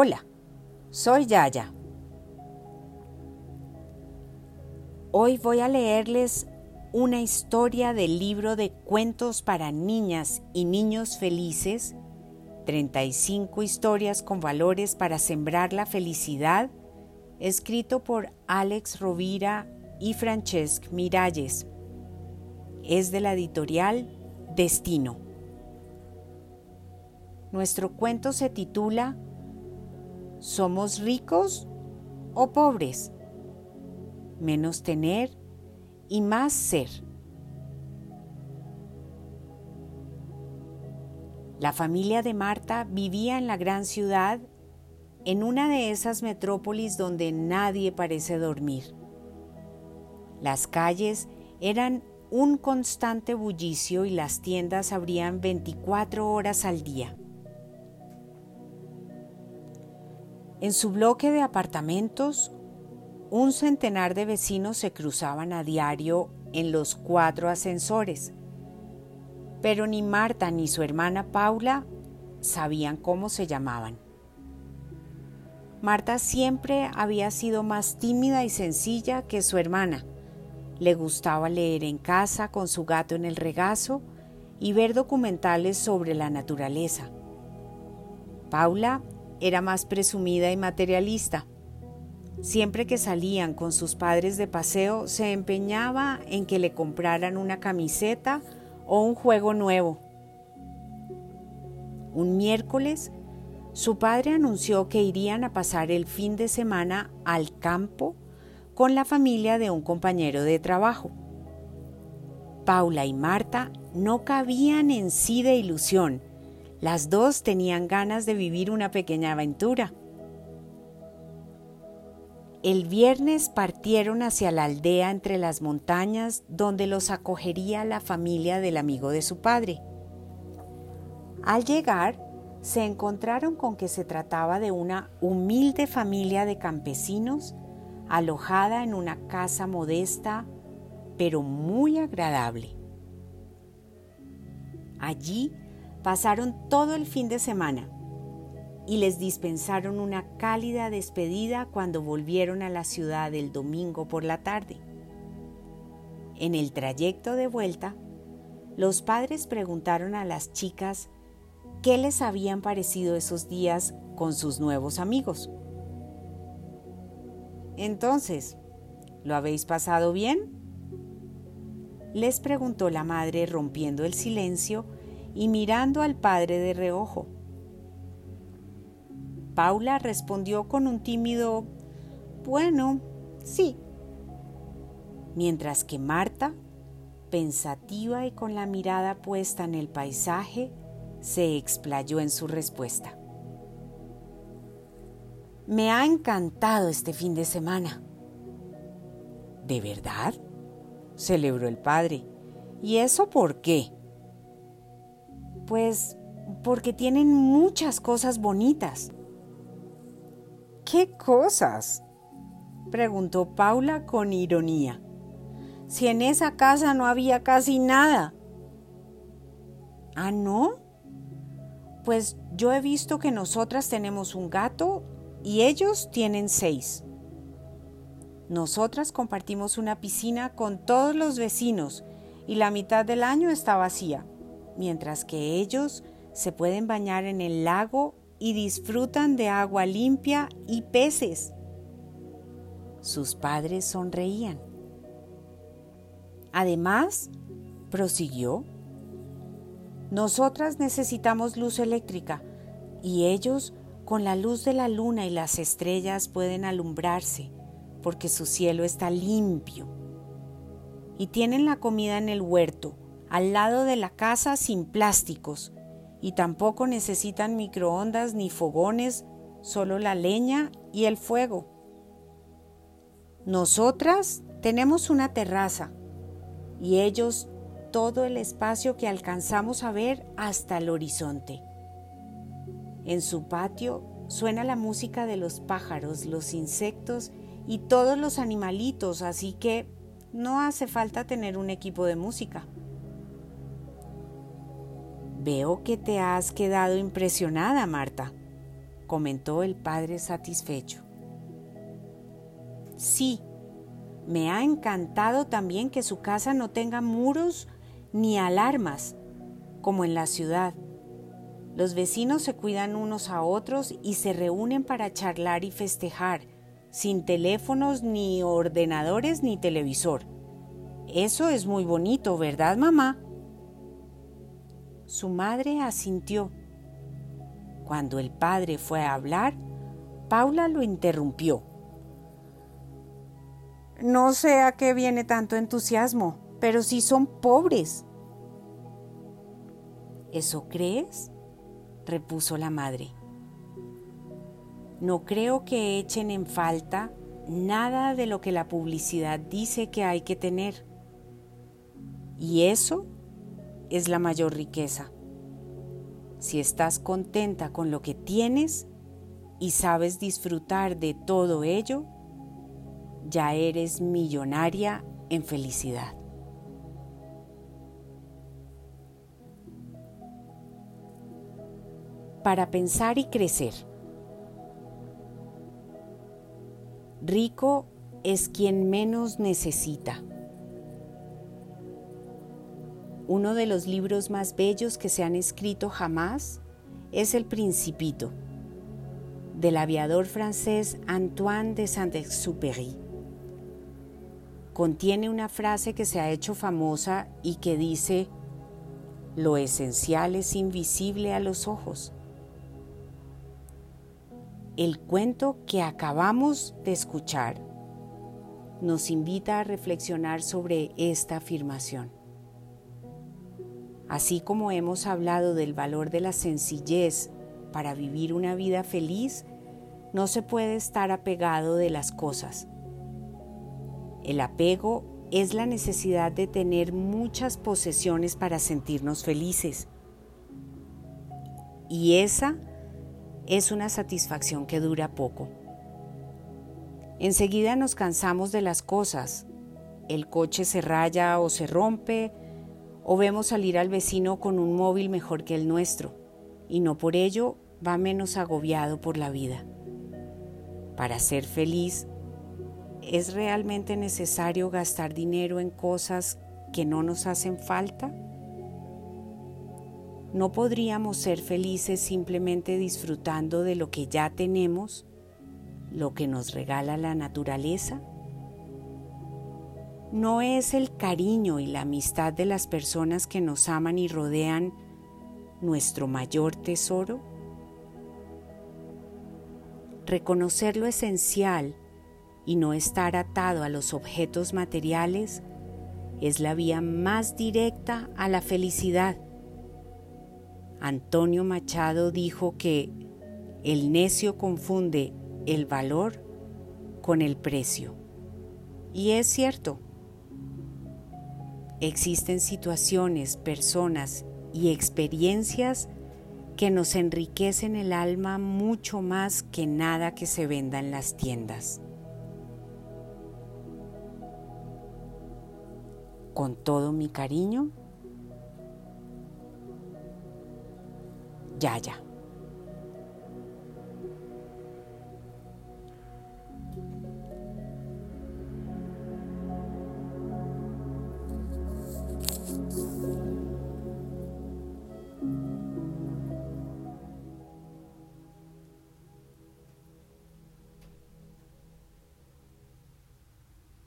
Hola, soy Yaya. Hoy voy a leerles una historia del libro de cuentos para niñas y niños felices, 35 historias con valores para sembrar la felicidad, escrito por Alex Rovira y Francesc Miralles. Es de la editorial Destino. Nuestro cuento se titula ¿Somos ricos o pobres? Menos tener y más ser. La familia de Marta vivía en la gran ciudad, en una de esas metrópolis donde nadie parece dormir. Las calles eran un constante bullicio y las tiendas abrían 24 horas al día. En su bloque de apartamentos, un centenar de vecinos se cruzaban a diario en los cuatro ascensores, pero ni Marta ni su hermana Paula sabían cómo se llamaban. Marta siempre había sido más tímida y sencilla que su hermana. Le gustaba leer en casa con su gato en el regazo y ver documentales sobre la naturaleza. Paula era más presumida y materialista. Siempre que salían con sus padres de paseo, se empeñaba en que le compraran una camiseta o un juego nuevo. Un miércoles, su padre anunció que irían a pasar el fin de semana al campo con la familia de un compañero de trabajo. Paula y Marta no cabían en sí de ilusión las dos tenían ganas de vivir una pequeña aventura. El viernes partieron hacia la aldea entre las montañas donde los acogería la familia del amigo de su padre. Al llegar, se encontraron con que se trataba de una humilde familia de campesinos alojada en una casa modesta pero muy agradable. Allí Pasaron todo el fin de semana y les dispensaron una cálida despedida cuando volvieron a la ciudad el domingo por la tarde. En el trayecto de vuelta, los padres preguntaron a las chicas qué les habían parecido esos días con sus nuevos amigos. Entonces, ¿lo habéis pasado bien? Les preguntó la madre rompiendo el silencio y mirando al padre de reojo. Paula respondió con un tímido Bueno, sí. Mientras que Marta, pensativa y con la mirada puesta en el paisaje, se explayó en su respuesta. Me ha encantado este fin de semana. ¿De verdad? celebró el padre. ¿Y eso por qué? Pues porque tienen muchas cosas bonitas. ¿Qué cosas? preguntó Paula con ironía. Si en esa casa no había casi nada. ¿Ah, no? Pues yo he visto que nosotras tenemos un gato y ellos tienen seis. Nosotras compartimos una piscina con todos los vecinos y la mitad del año está vacía mientras que ellos se pueden bañar en el lago y disfrutan de agua limpia y peces. Sus padres sonreían. Además, prosiguió, nosotras necesitamos luz eléctrica y ellos con la luz de la luna y las estrellas pueden alumbrarse porque su cielo está limpio. Y tienen la comida en el huerto al lado de la casa sin plásticos y tampoco necesitan microondas ni fogones, solo la leña y el fuego. Nosotras tenemos una terraza y ellos todo el espacio que alcanzamos a ver hasta el horizonte. En su patio suena la música de los pájaros, los insectos y todos los animalitos, así que no hace falta tener un equipo de música. Veo que te has quedado impresionada, Marta. comentó el padre satisfecho. Sí, me ha encantado también que su casa no tenga muros ni alarmas, como en la ciudad. Los vecinos se cuidan unos a otros y se reúnen para charlar y festejar, sin teléfonos ni ordenadores ni televisor. Eso es muy bonito, ¿verdad, mamá? Su madre asintió. Cuando el padre fue a hablar, Paula lo interrumpió. No sé a qué viene tanto entusiasmo, pero si son pobres. ¿Eso crees? repuso la madre. No creo que echen en falta nada de lo que la publicidad dice que hay que tener. Y eso es la mayor riqueza. Si estás contenta con lo que tienes y sabes disfrutar de todo ello, ya eres millonaria en felicidad. Para pensar y crecer. Rico es quien menos necesita. Uno de los libros más bellos que se han escrito jamás es El Principito, del aviador francés Antoine de Saint-Exupéry. Contiene una frase que se ha hecho famosa y que dice, lo esencial es invisible a los ojos. El cuento que acabamos de escuchar nos invita a reflexionar sobre esta afirmación. Así como hemos hablado del valor de la sencillez para vivir una vida feliz, no se puede estar apegado de las cosas. El apego es la necesidad de tener muchas posesiones para sentirnos felices. Y esa es una satisfacción que dura poco. Enseguida nos cansamos de las cosas. El coche se raya o se rompe, o vemos salir al vecino con un móvil mejor que el nuestro y no por ello va menos agobiado por la vida. Para ser feliz, ¿es realmente necesario gastar dinero en cosas que no nos hacen falta? ¿No podríamos ser felices simplemente disfrutando de lo que ya tenemos, lo que nos regala la naturaleza? ¿No es el cariño y la amistad de las personas que nos aman y rodean nuestro mayor tesoro? Reconocer lo esencial y no estar atado a los objetos materiales es la vía más directa a la felicidad. Antonio Machado dijo que el necio confunde el valor con el precio. Y es cierto. Existen situaciones, personas y experiencias que nos enriquecen el alma mucho más que nada que se venda en las tiendas. Con todo mi cariño, Yaya.